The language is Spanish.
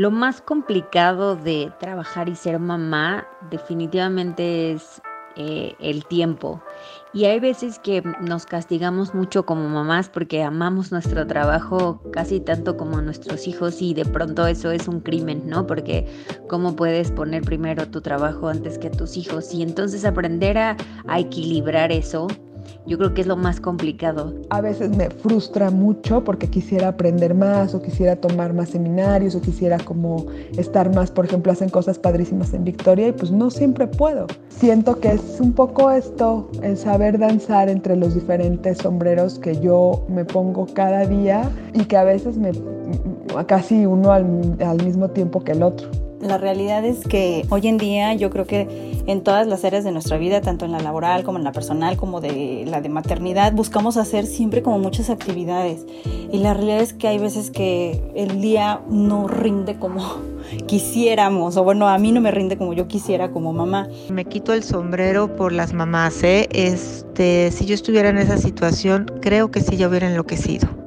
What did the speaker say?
Lo más complicado de trabajar y ser mamá definitivamente es eh, el tiempo. Y hay veces que nos castigamos mucho como mamás porque amamos nuestro trabajo casi tanto como nuestros hijos y de pronto eso es un crimen, ¿no? Porque cómo puedes poner primero tu trabajo antes que tus hijos y entonces aprender a, a equilibrar eso yo creo que es lo más complicado. A veces me frustra mucho porque quisiera aprender más o quisiera tomar más seminarios o quisiera como estar más, por ejemplo, hacen cosas padrísimas en Victoria y pues no siempre puedo. Siento que es un poco esto, el saber danzar entre los diferentes sombreros que yo me pongo cada día y que a veces me casi uno al, al mismo tiempo que el otro. La realidad es que hoy en día yo creo que en todas las áreas de nuestra vida, tanto en la laboral como en la personal, como de la de maternidad, buscamos hacer siempre como muchas actividades. Y la realidad es que hay veces que el día no rinde como quisiéramos, o bueno, a mí no me rinde como yo quisiera como mamá. Me quito el sombrero por las mamás, ¿eh? Este, si yo estuviera en esa situación, creo que sí yo hubiera enloquecido